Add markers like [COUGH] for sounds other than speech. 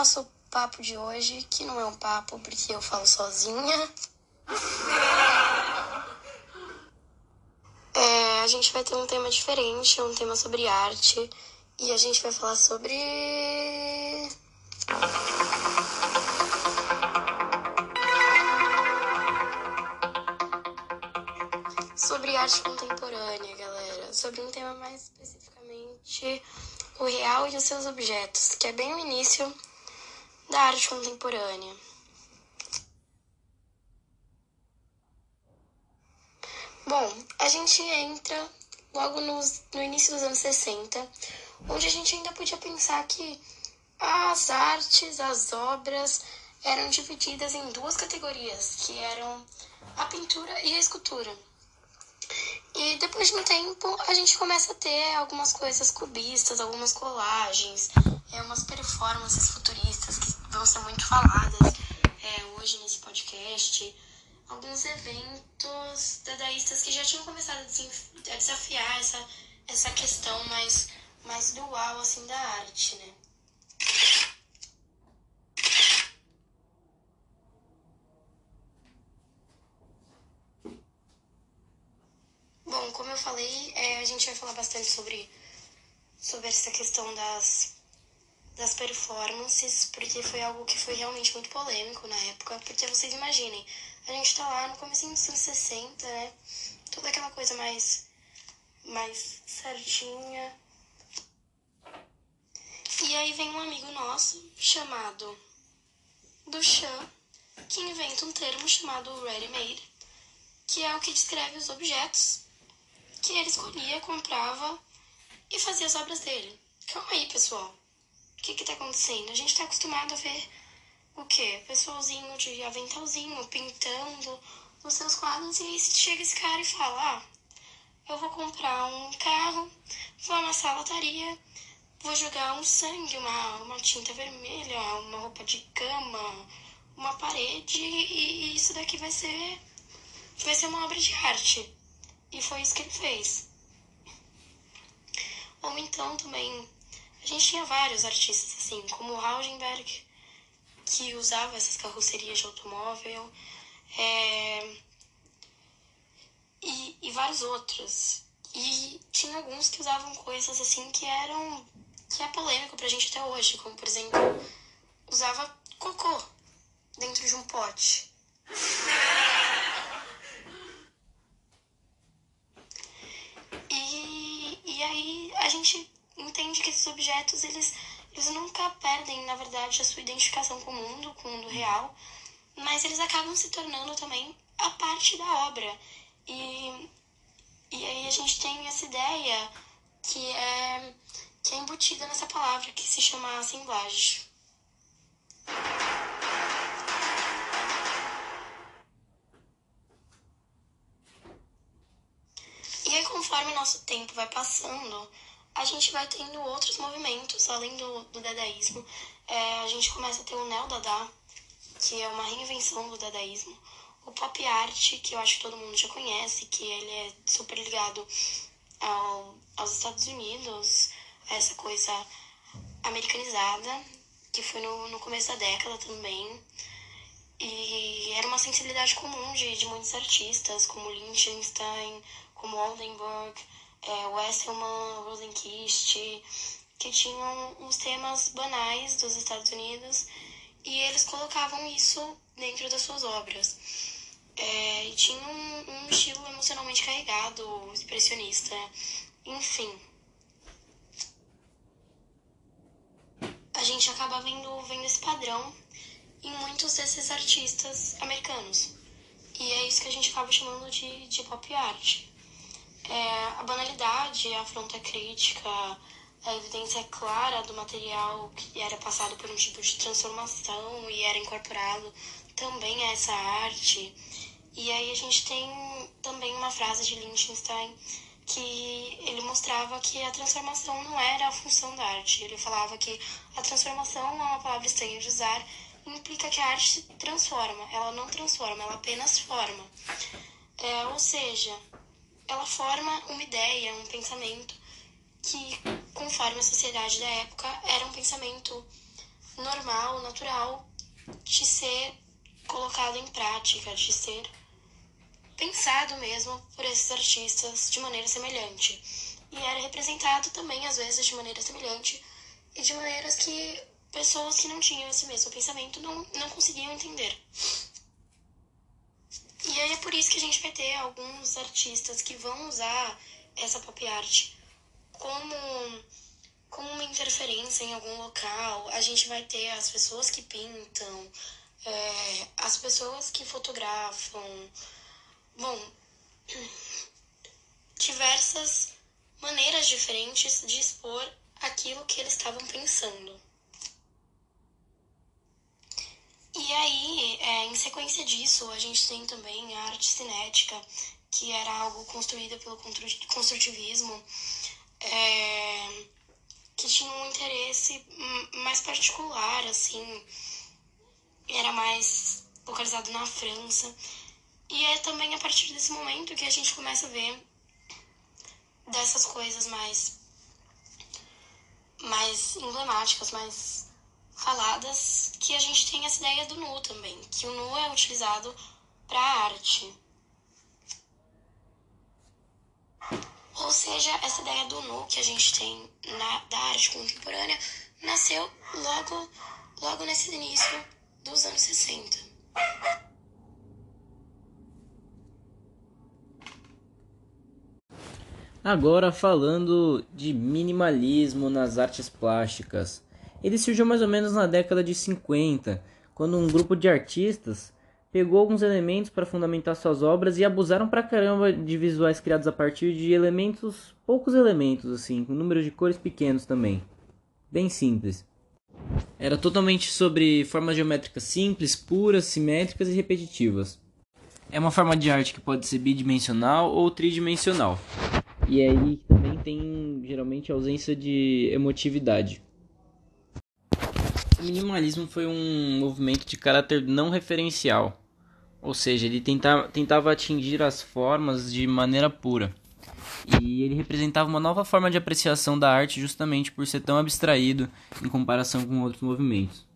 nosso papo de hoje, que não é um papo porque eu falo sozinha. É, a gente vai ter um tema diferente, um tema sobre arte, e a gente vai falar sobre. Sobre arte contemporânea, galera. Sobre um tema mais especificamente o real e os seus objetos, que é bem o início da arte contemporânea. Bom, a gente entra logo nos, no início dos anos 60, onde a gente ainda podia pensar que as artes, as obras eram divididas em duas categorias, que eram a pintura e a escultura. E depois de um tempo, a gente começa a ter algumas coisas cubistas, algumas colagens, é, umas performances futuristas vão ser muito faladas é, hoje nesse podcast. Alguns eventos dadaístas que já tinham começado a desafiar essa, essa questão mais, mais dual assim, da arte, né? Bom, como eu falei, é, a gente vai falar bastante sobre, sobre essa questão das, das performances, porque foi algo que foi realmente muito polêmico na época. Porque vocês imaginem, a gente tá lá no começo dos anos 60, né? Toda aquela coisa mais, mais certinha. E aí vem um amigo nosso chamado Duchamp, que inventa um termo chamado ready-made, que é o que descreve os objetos que ele escolhia, comprava e fazia as obras dele. Calma aí, pessoal. O que que tá acontecendo? A gente tá acostumado a ver o quê? Pessoalzinho de aventalzinho pintando os seus quadros e aí chega esse cara e fala: Ah, eu vou comprar um carro, vou amassar a lotaria, vou jogar um sangue, uma, uma tinta vermelha, uma roupa de cama, uma parede e, e isso daqui vai ser vai ser uma obra de arte. E foi isso que ele fez. Ou então também, a gente tinha vários artistas assim, como o Rauschenberg, que usava essas carrocerias de automóvel, é... e, e vários outros. E tinha alguns que usavam coisas assim que eram. que é polêmico pra gente até hoje, como por exemplo, usava cocô dentro de um pote. E aí a gente entende que esses objetos, eles, eles nunca perdem, na verdade, a sua identificação com o mundo, com o mundo real, mas eles acabam se tornando também a parte da obra. E, e aí a gente tem essa ideia que é, que é embutida nessa palavra, que se chama assemblagem. E aí, conforme o nosso tempo vai passando, a gente vai tendo outros movimentos, além do, do dadaísmo. É, a gente começa a ter o neo-dada, que é uma reinvenção do dadaísmo. O pop art, que eu acho que todo mundo já conhece, que ele é super ligado ao, aos Estados Unidos, essa coisa americanizada, que foi no, no começo da década também. E era uma sensibilidade comum de, de muitos artistas, como Lichtenstein, como Oldenburg, é, Wesselman, Rosenquist, que tinham uns temas banais dos Estados Unidos e eles colocavam isso dentro das suas obras. É, e tinha um, um estilo emocionalmente carregado, expressionista, enfim. A gente acaba vendo, vendo esse padrão em muitos desses artistas americanos. E é isso que a gente acaba chamando de, de pop art. É, a banalidade, a afronta crítica, a evidência clara do material que era passado por um tipo de transformação e era incorporado também a essa arte. E aí a gente tem também uma frase de Lichtenstein que ele mostrava que a transformação não era a função da arte. Ele falava que a transformação é uma palavra estranha de usar, implica que a arte se transforma. Ela não transforma, ela apenas forma. É, ou seja, ela forma uma ideia, um pensamento que, conforme a sociedade da época, era um pensamento normal, natural de ser colocado em prática, de ser pensado mesmo por esses artistas de maneira semelhante. E era representado também, às vezes, de maneira semelhante e de maneiras que pessoas que não tinham esse mesmo pensamento não, não conseguiam entender. E aí é por isso que a gente vai ter alguns artistas que vão usar essa pop art como, como uma interferência em algum local. A gente vai ter as pessoas que pintam, é, as pessoas que fotografam. Bom, [CLEARS THROAT] diversas maneiras diferentes de expor aquilo que eles estavam pensando. E aí, é, em sequência disso, a gente tem também a arte cinética, que era algo construída pelo construtivismo, é, que tinha um interesse mais particular, assim, era mais localizado na França. E é também a partir desse momento que a gente começa a ver dessas coisas mais mais emblemáticas, mais faladas, que a gente tem essa ideia do nu também, que o nu é utilizado para arte. Ou seja, essa ideia do nu que a gente tem na, da arte contemporânea nasceu logo, logo nesse início dos anos 60. Agora falando de minimalismo nas artes plásticas. Ele surgiu mais ou menos na década de 50, quando um grupo de artistas pegou alguns elementos para fundamentar suas obras e abusaram pra caramba de visuais criados a partir de elementos, poucos elementos assim, com números de cores pequenos também. Bem simples. Era totalmente sobre formas geométricas simples, puras, simétricas e repetitivas. É uma forma de arte que pode ser bidimensional ou tridimensional. E aí também tem geralmente ausência de emotividade. O minimalismo foi um movimento de caráter não referencial, ou seja, ele tenta, tentava atingir as formas de maneira pura. E ele representava uma nova forma de apreciação da arte justamente por ser tão abstraído em comparação com outros movimentos.